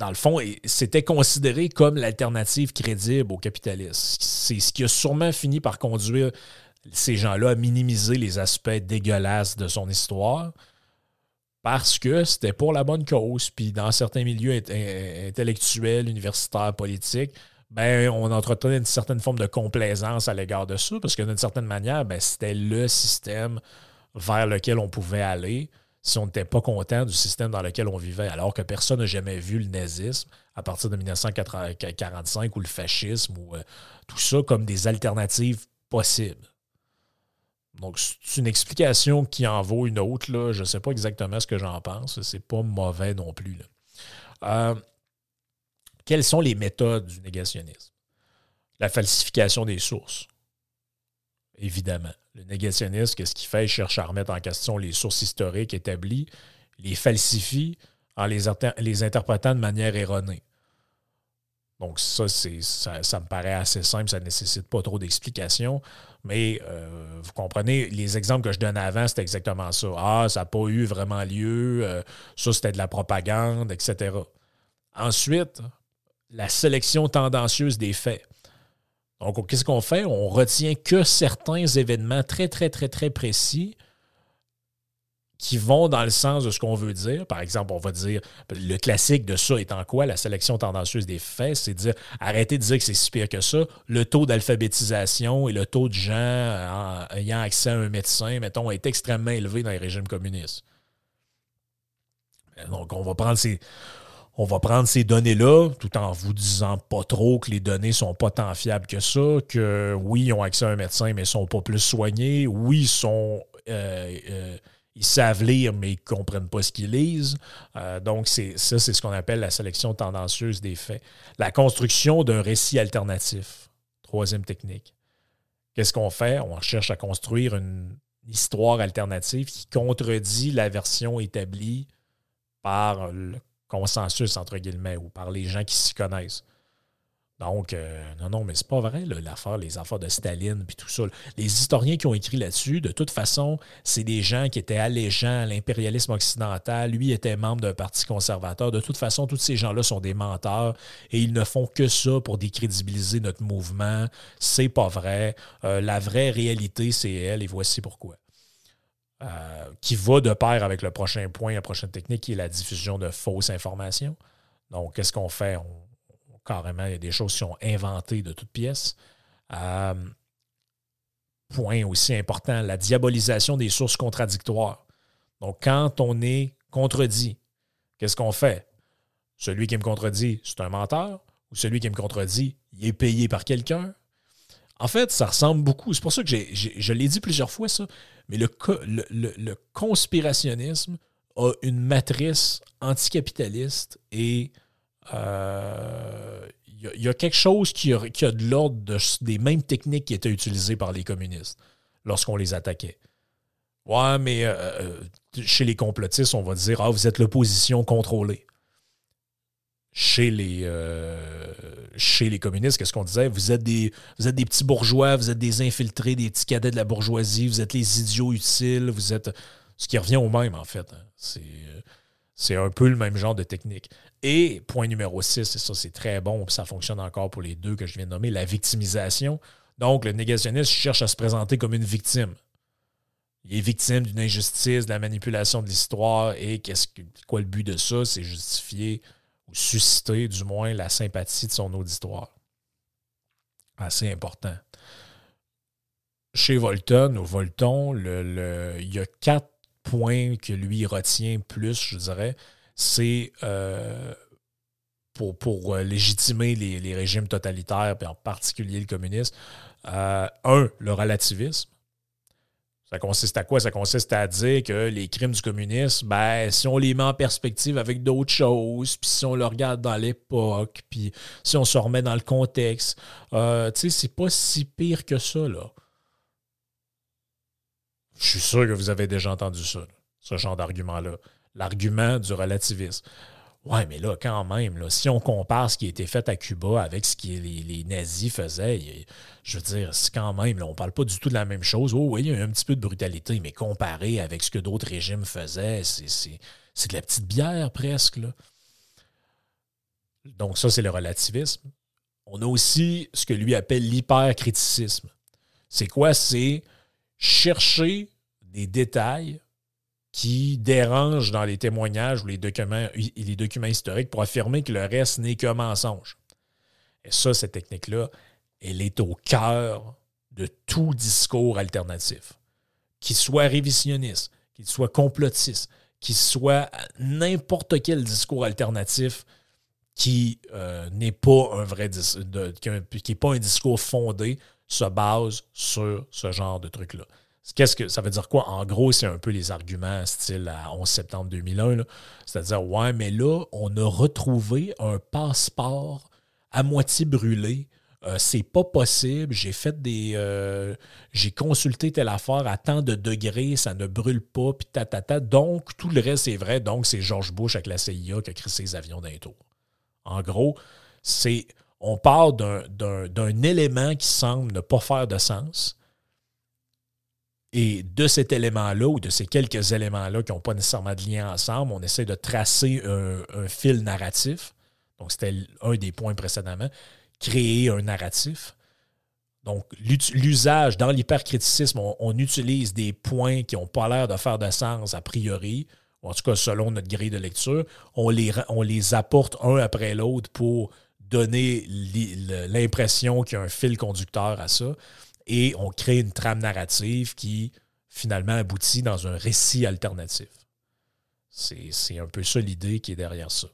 dans le fond, c'était considéré comme l'alternative crédible au capitalisme. C'est ce qui a sûrement fini par conduire ces gens-là à minimiser les aspects dégueulasses de son histoire parce que c'était pour la bonne cause. Puis dans certains milieux intellectuels, universitaires, politiques, ben, on entretenait une certaine forme de complaisance à l'égard de ça, parce que d'une certaine manière, ben, c'était le système vers lequel on pouvait aller si on n'était pas content du système dans lequel on vivait, alors que personne n'a jamais vu le nazisme à partir de 1945 ou le fascisme ou euh, tout ça comme des alternatives possibles. Donc, c'est une explication qui en vaut une autre. Là. Je ne sais pas exactement ce que j'en pense. C'est pas mauvais non plus. Euh, quelles sont les méthodes du négationnisme? La falsification des sources. Évidemment. Le négationniste, qu'est-ce qu'il fait? Il cherche à remettre en question les sources historiques établies, les falsifie en les, interprétant de manière erronée. Donc, ça, ça, me paraît assez simple, ça ne nécessite pas trop d'explications. Mais euh, vous comprenez, les exemples que je donnais avant, c'était exactement ça. Ah, ça n'a pas eu vraiment lieu, euh, ça, c'était de la propagande, etc. Ensuite, la sélection tendancieuse des faits. Donc, qu'est-ce qu'on fait? On retient que certains événements très, très, très, très précis qui vont dans le sens de ce qu'on veut dire. Par exemple, on va dire, le classique de ça étant quoi, la sélection tendancieuse des faits, c'est dire, arrêtez de dire que c'est si pire que ça. Le taux d'alphabétisation et le taux de gens ayant accès à un médecin, mettons, est extrêmement élevé dans les régimes communistes. Donc, on va prendre ces, on va prendre ces données-là, tout en vous disant pas trop que les données sont pas tant fiables que ça, que oui, ils ont accès à un médecin, mais ils sont pas plus soignés. Oui, ils sont euh, euh, ils savent lire, mais ils ne comprennent pas ce qu'ils lisent. Euh, donc, ça, c'est ce qu'on appelle la sélection tendancieuse des faits. La construction d'un récit alternatif. Troisième technique. Qu'est-ce qu'on fait? On cherche à construire une histoire alternative qui contredit la version établie par le consensus, entre guillemets, ou par les gens qui s'y connaissent. Donc, euh, non, non, mais c'est pas vrai, l'affaire, les affaires de Staline puis tout ça. Les historiens qui ont écrit là-dessus, de toute façon, c'est des gens qui étaient allégeants à l'impérialisme occidental. Lui était membre d'un parti conservateur. De toute façon, tous ces gens-là sont des menteurs et ils ne font que ça pour décrédibiliser notre mouvement. C'est pas vrai. Euh, la vraie réalité, c'est elle, et voici pourquoi. Euh, qui va de pair avec le prochain point, la prochaine technique, qui est la diffusion de fausses informations. Donc, qu'est-ce qu'on fait? Carrément, il y a des choses qui sont inventées de toutes pièces. Euh, point aussi important, la diabolisation des sources contradictoires. Donc, quand on est contredit, qu'est-ce qu'on fait? Celui qui me contredit, c'est un menteur, ou celui qui me contredit, il est payé par quelqu'un. En fait, ça ressemble beaucoup. C'est pour ça que je l'ai dit plusieurs fois, ça, mais le, le conspirationnisme a une matrice anticapitaliste et il euh, y, a quelque chose qui a, de l'ordre des mêmes techniques qui étaient utilisées par les communistes lorsqu'on les attaquait. Ouais, mais euh, euh, chez les complotistes, on va dire Ah, vous êtes l'opposition contrôlée. Chez les, chez les communistes, qu'est-ce qu'on disait? Vous êtes, des, vous êtes des petits bourgeois, vous êtes des infiltrés, des petits cadets de la bourgeoisie, vous êtes les idiots utiles, vous êtes. Ce qui revient au même, en fait. Hein. C'est c'est un peu le même genre de technique. Et point numéro 6, et ça c'est très bon, ça fonctionne encore pour les deux que je viens de nommer, la victimisation. Donc, le négationniste cherche à se présenter comme une victime. Il est victime d'une injustice, de la manipulation de l'histoire, et qu'est-ce que, quoi le but de ça? C'est justifier susciter du moins la sympathie de son auditoire. Assez important. Chez Volton ou Volton, il y a quatre point que lui retient plus, je dirais, c'est euh, pour, euh, légitimer les, régimes totalitaires, et en particulier le communisme, euh, un, le relativisme. Ça consiste à quoi? Ça consiste à dire que les crimes du communisme, ben, si on les met en perspective avec d'autres choses, puis si on le regarde dans l'époque, puis si on se remet dans le contexte, tu sais, c'est pas si pire que ça, là. Je suis sûr que vous avez déjà entendu ça, ce genre d'argument-là. L'argument du relativisme. Ouais, mais là, quand même, là, si on compare ce qui a été fait à Cuba avec ce que les, nazis faisaient, je veux dire, c'est quand même, là, on ne parle pas du tout de la même chose. Oh oui, il y a un petit peu de brutalité, mais comparé avec ce que d'autres régimes faisaient, c'est de la petite bière presque. Donc ça, c'est le relativisme. On a aussi ce que lui appelle l'hypercriticisme. C'est quoi? C'est chercher des détails qui dérangent dans les témoignages ou les documents, historiques pour affirmer que le reste n'est que mensonge. Et ça, cette technique-là, elle est au cœur de tout discours alternatif. Qu'il soit révisionniste, qu'il soit complotiste, qu'il soit n'importe quel discours alternatif qui euh, n'est pas un vrai qui n'est pas un discours fondé se base sur ce genre de truc-là. Qu'est-ce que ça veut dire quoi? En gros, c'est un peu les arguments style à 11 septembre 2001. C'est-à-dire, ouais, mais là, on a retrouvé un passeport à moitié brûlé. Euh, c'est pas possible. J'ai fait des. Euh, j'ai consulté telle affaire à tant de degrés, ça ne brûle pas, puis tatata. Donc, tout le reste est vrai. Donc, c'est George Bush avec la CIA qui a créé ses avions d'un tour. En gros, c'est. On parle d'un élément qui semble ne pas faire de sens et de cet élément-là, ou de ces quelques éléments-là qui n'ont pas nécessairement de lien ensemble, on essaie de tracer un, fil narratif. Donc, c'était un des points précédemment. Créer un narratif. Donc, l'usage, dans l'hypercriticisme, on, utilise des points qui n'ont pas l'air de faire de sens a priori, ou en tout cas selon notre grille de lecture. On les, on les apporte un après l'autre pour donner l'impression qu'il y a un fil conducteur à ça et on crée une trame narrative qui finalement aboutit dans un récit alternatif. C'est un peu ça l'idée qui est derrière ça.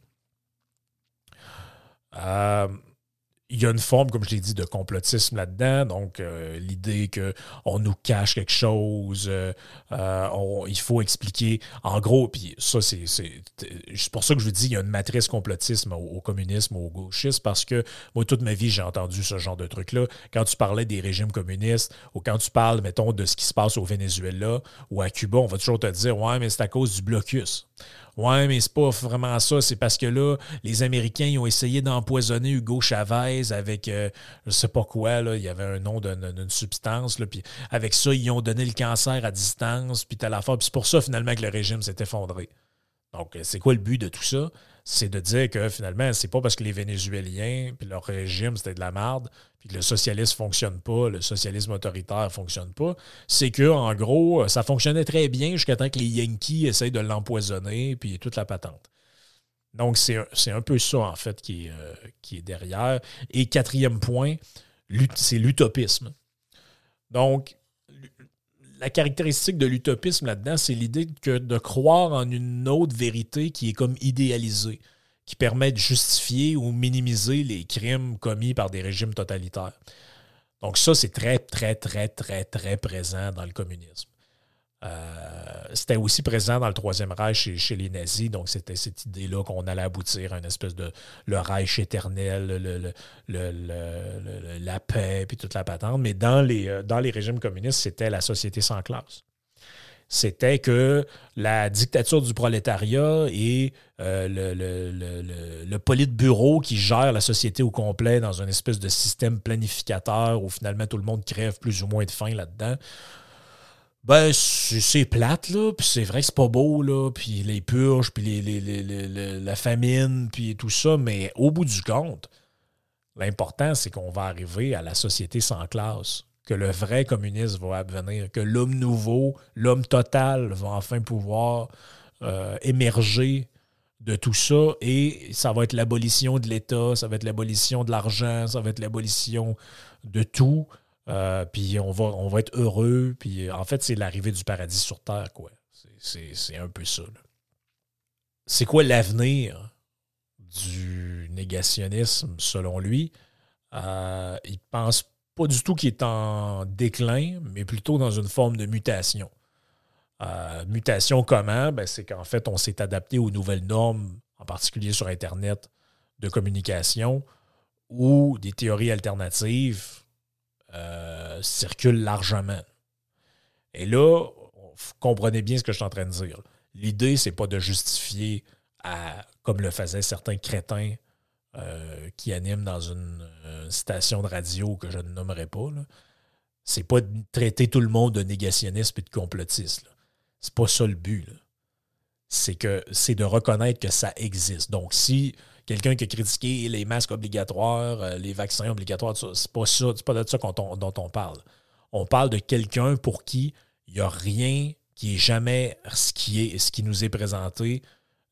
Euh, il y a une forme, comme je l'ai dit, de complotisme là-dedans. Donc, euh, l'idée qu'on nous cache quelque chose, euh, euh, il faut expliquer. En gros, puis ça, c'est pour ça que je vous dis, il y a une matrice complotisme au, communisme, au gauchisme, parce que moi, toute ma vie, j'ai entendu ce genre de truc-là. Quand tu parlais des régimes communistes, ou quand tu parles, mettons, de ce qui se passe au Venezuela ou à Cuba, on va toujours te dire, ouais, mais c'est à cause du blocus. Ouais, mais c'est pas vraiment ça. C'est parce que là, les Américains ils ont essayé d'empoisonner Hugo Chavez avec euh, je sais pas quoi. Là, il y avait un nom d'une substance. Puis avec ça, ils ont donné le cancer à distance. Puis la Puis c'est pour ça finalement que le régime s'est effondré. Donc, c'est quoi le but de tout ça? C'est de dire que finalement, c'est pas parce que les Vénézuéliens puis leur régime, c'était de la merde, puis que le socialisme fonctionne pas, le socialisme autoritaire fonctionne pas. C'est que, en gros, ça fonctionnait très bien jusqu'à temps que les Yankees essayent de l'empoisonner, puis toute la patente. Donc, c'est un, peu ça, en fait, qui est, euh, qui est derrière. Et quatrième point, c'est l'utopisme. Donc, la caractéristique de l'utopisme là-dedans, c'est l'idée de croire en une autre vérité qui est comme idéalisée, qui permet de justifier ou minimiser les crimes commis par des régimes totalitaires. Donc ça, c'est très, très, très, très, très présent dans le communisme. Euh, c'était aussi présent dans le Troisième Reich chez, les nazis, donc c'était cette idée-là qu'on allait aboutir à une espèce de le Reich éternel, la paix, puis toute la patente. Mais dans les, euh, dans les régimes communistes, c'était la société sans classe. C'était que la dictature du prolétariat et euh, le, le, politburo qui gère la société au complet dans une espèce de système planificateur où finalement tout le monde crève plus ou moins de faim là-dedans ben, c'est plate, là, puis c'est vrai que c'est pas beau, là, puis les purges, puis les, la famine, puis tout ça, mais au bout du compte, l'important, c'est qu'on va arriver à la société sans classe, que le vrai communisme va advenir, que l'homme nouveau, l'homme total va enfin pouvoir euh, émerger de tout ça, et ça va être l'abolition de l'État, ça va être l'abolition de l'argent, ça va être l'abolition de tout, euh, puis on va, être heureux. Puis en fait, c'est l'arrivée du paradis sur Terre, quoi. C'est un peu ça. C'est quoi l'avenir du négationnisme, selon lui? Euh, il pense pas du tout qu'il est en déclin, mais plutôt dans une forme de mutation. Euh, mutation comment? Ben, c'est qu'en fait, on s'est adapté aux nouvelles normes, en particulier sur Internet, de communication, ou des théories alternatives euh, circule largement. Et là, comprenez bien ce que je suis en train de dire. L'idée, c'est pas de justifier, à, comme le faisaient certains crétins euh, qui animent dans une, station de radio que je ne nommerai pas. C'est pas de traiter tout le monde de négationniste et de complotiste. C'est pas ça le but. C'est que c'est de reconnaître que ça existe. Donc, si quelqu'un qui a critiqué les masques obligatoires, euh, les vaccins obligatoires, c'est pas ça, c'est pas de ça dont on parle. On parle de quelqu'un pour qui il n'y a rien qui est jamais ce qui est ce qui nous est présenté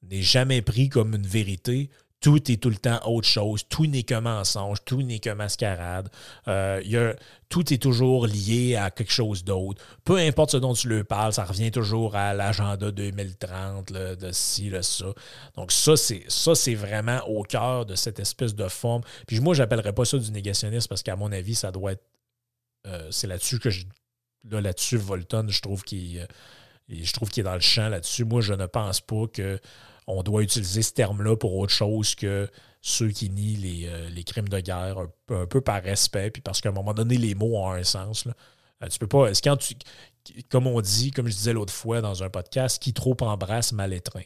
n'est jamais pris comme une vérité tout est tout le temps autre chose, tout n'est que mensonge, tout n'est que mascarade. Euh, tout est toujours lié à quelque chose d'autre. Peu importe ce dont tu le parles, ça revient toujours à l'agenda 2030, de ci, de ça. Donc ça, c'est vraiment au cœur de cette espèce de forme. Puis moi, je n'appellerais pas ça du négationnisme parce qu'à mon avis, ça doit être. Euh, c'est là-dessus que je, là, là-dessus, Volton, je trouve qu'il euh, je trouve qu'il est dans le champ là-dessus. Moi, je ne pense pas qu'on doit utiliser ce terme-là pour autre chose que ceux qui nient les, euh, crimes de guerre, un, peu par respect, puis parce qu'à un moment donné, les mots ont un sens. Là. Euh, tu peux pas. Quand tu. Comme on dit, comme je disais l'autre fois dans un podcast, qui trop embrasse mal étreint?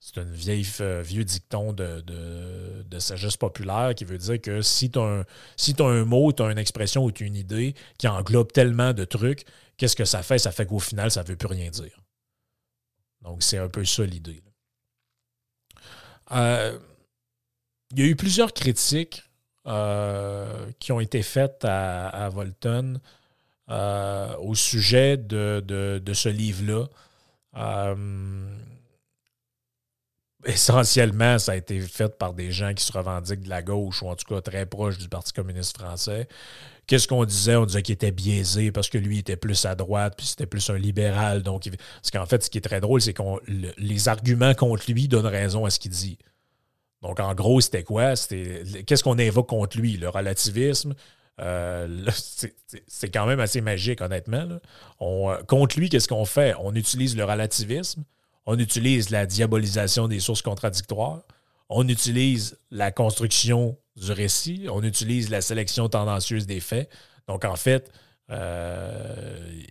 C'est un euh, vieux dicton de, sagesse populaire qui veut dire que si tu as, un, si un mot, tu as une expression ou tu une idée qui englobe tellement de trucs, qu'est-ce que ça fait? Ça fait qu'au final, ça ne veut plus rien dire. Donc, c'est un peu ça l'idée. Euh, il y a eu plusieurs critiques euh, qui ont été faites à, à Volton au sujet de, de ce livre-là essentiellement, ça a été fait par des gens qui se revendiquent de la gauche ou en tout cas très proches du Parti communiste français. Qu'est-ce qu'on disait? On disait qu'il était biaisé parce que lui était plus à droite, puis c'était plus un libéral. Donc, parce qu'en fait, ce qui est très drôle, c'est que les arguments contre lui donnent raison à ce qu'il dit. Donc, en gros, c'était quoi? Qu'est-ce qu'on évoque contre lui? Le relativisme? Euh, [laughs] c'est quand même assez magique, honnêtement. On, euh, contre lui, qu'est-ce qu'on fait? On utilise le relativisme on utilise la diabolisation des sources contradictoires, on utilise la construction du récit, on utilise la sélection tendancieuse des faits. Donc, en fait, euh,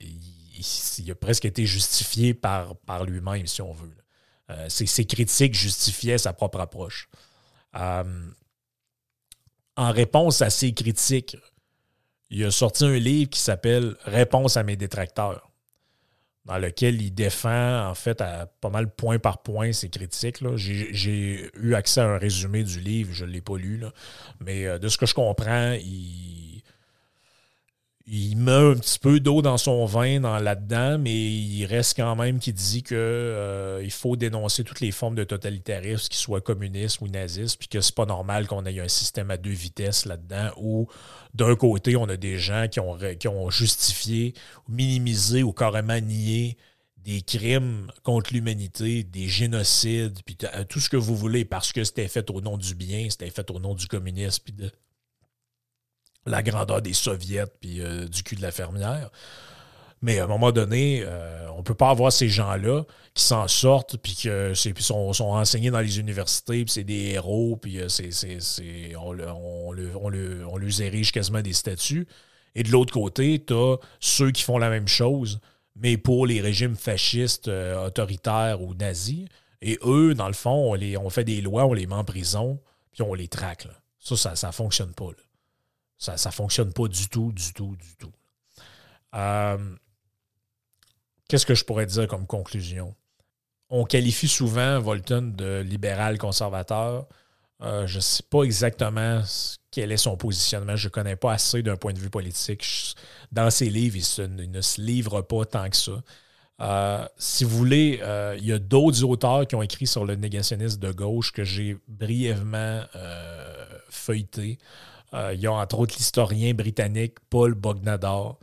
il, a presque été justifié par, par lui-même, si on veut. Euh, ses, critiques justifiaient sa propre approche. Euh, en réponse à ces critiques, il a sorti un livre qui s'appelle Réponse à mes détracteurs dans lequel il défend, en fait, à pas mal point par point ses critiques. J'ai eu accès à un résumé du livre, je ne l'ai pas lu, mais euh, de ce que je comprends, il, il met un petit peu d'eau dans son vin là-dedans, mais il reste quand même qui dit qu'il euh, faut dénoncer toutes les formes de totalitarisme, qu'ils soient communistes ou nazistes, puis que c'est pas normal qu'on ait un système à deux vitesses là-dedans où d'un côté, on a des gens qui ont, justifié, minimisé ou carrément nié des crimes contre l'humanité, des génocides, puis tout ce que vous voulez, parce que c'était fait au nom du bien, c'était fait au nom du communisme, la grandeur des soviets puis euh, du cul de la fermière. Mais à un moment donné, euh, on ne peut pas avoir ces gens-là qui s'en sortent puis qui sont, sont enseignés dans les universités, puis c'est des héros, puis euh, on, on, on, on, les érige quasiment des statues. Et de l'autre côté, tu as ceux qui font la même chose, mais pour les régimes fascistes, autoritaires ou nazis. Et eux, dans le fond, on, les, fait des lois, on les met en prison, puis on les traque. Ça, ça ne fonctionne pas. Ça ne fonctionne pas du tout, du tout, du tout. Euh, qu'est-ce que je pourrais dire comme conclusion? On qualifie souvent Volton de libéral conservateur. Euh, je ne sais pas exactement quel est son positionnement. Je ne connais pas assez d'un point de vue politique. dans ses livres, il, ne se livre pas tant que ça. Euh, si vous voulez, il y a d'autres auteurs qui ont écrit sur le négationnisme de gauche que j'ai brièvement feuilleté. Euh, il y a entre autres l'historien britannique Paul Bognador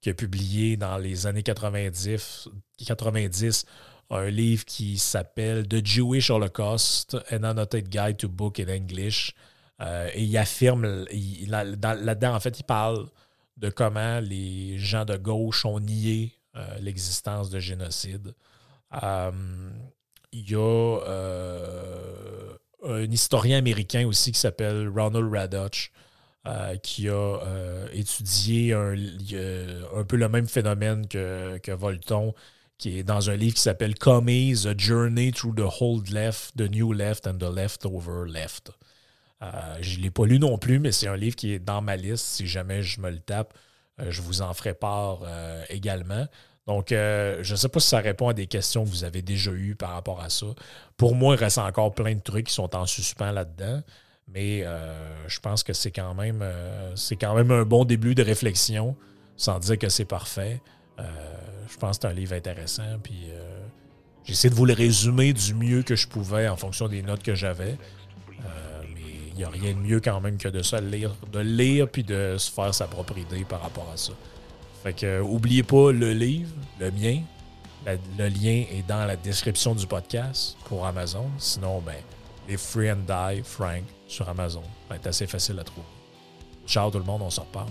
qui a publié dans les années 90, 90 un livre qui s'appelle The Jewish Holocaust, An Annotated Guide to Book in English. Euh, et il affirme, là-dedans, en fait, il parle de comment les gens de gauche ont nié euh, l'existence de génocide. il y a un historien américain aussi qui s'appelle Ronald Radoch, euh, qui a euh, étudié un, un, peu le même phénomène que, Volton, qui est dans un livre qui s'appelle Commies, A Journey Through the Old Left, The New Left and the Leftover Left. Euh, je ne l'ai pas lu non plus, mais c'est un livre qui est dans ma liste. Si jamais je me le tape, je vous en ferai part également. Donc, je ne sais pas si ça répond à des questions que vous avez déjà eues par rapport à ça. Pour moi, il reste encore plein de trucs qui sont en suspens là-dedans. Mais euh, je pense que c'est quand même euh, c'est quand même un bon début de réflexion, sans dire que c'est parfait. Euh, je pense que c'est un livre intéressant. Puis j'ai de vous le résumer du mieux que je pouvais en fonction des notes que j'avais. mais il n'y a rien de mieux quand même que de se lire, de lire puis de se faire sa propre idée par rapport à ça. Fait que oubliez pas le livre, le mien. le lien est dans la description du podcast pour Amazon. Sinon, ben, les Free and Die Frank sur Amazon. Va assez facile à trouver. Ciao tout le monde, on se reparle.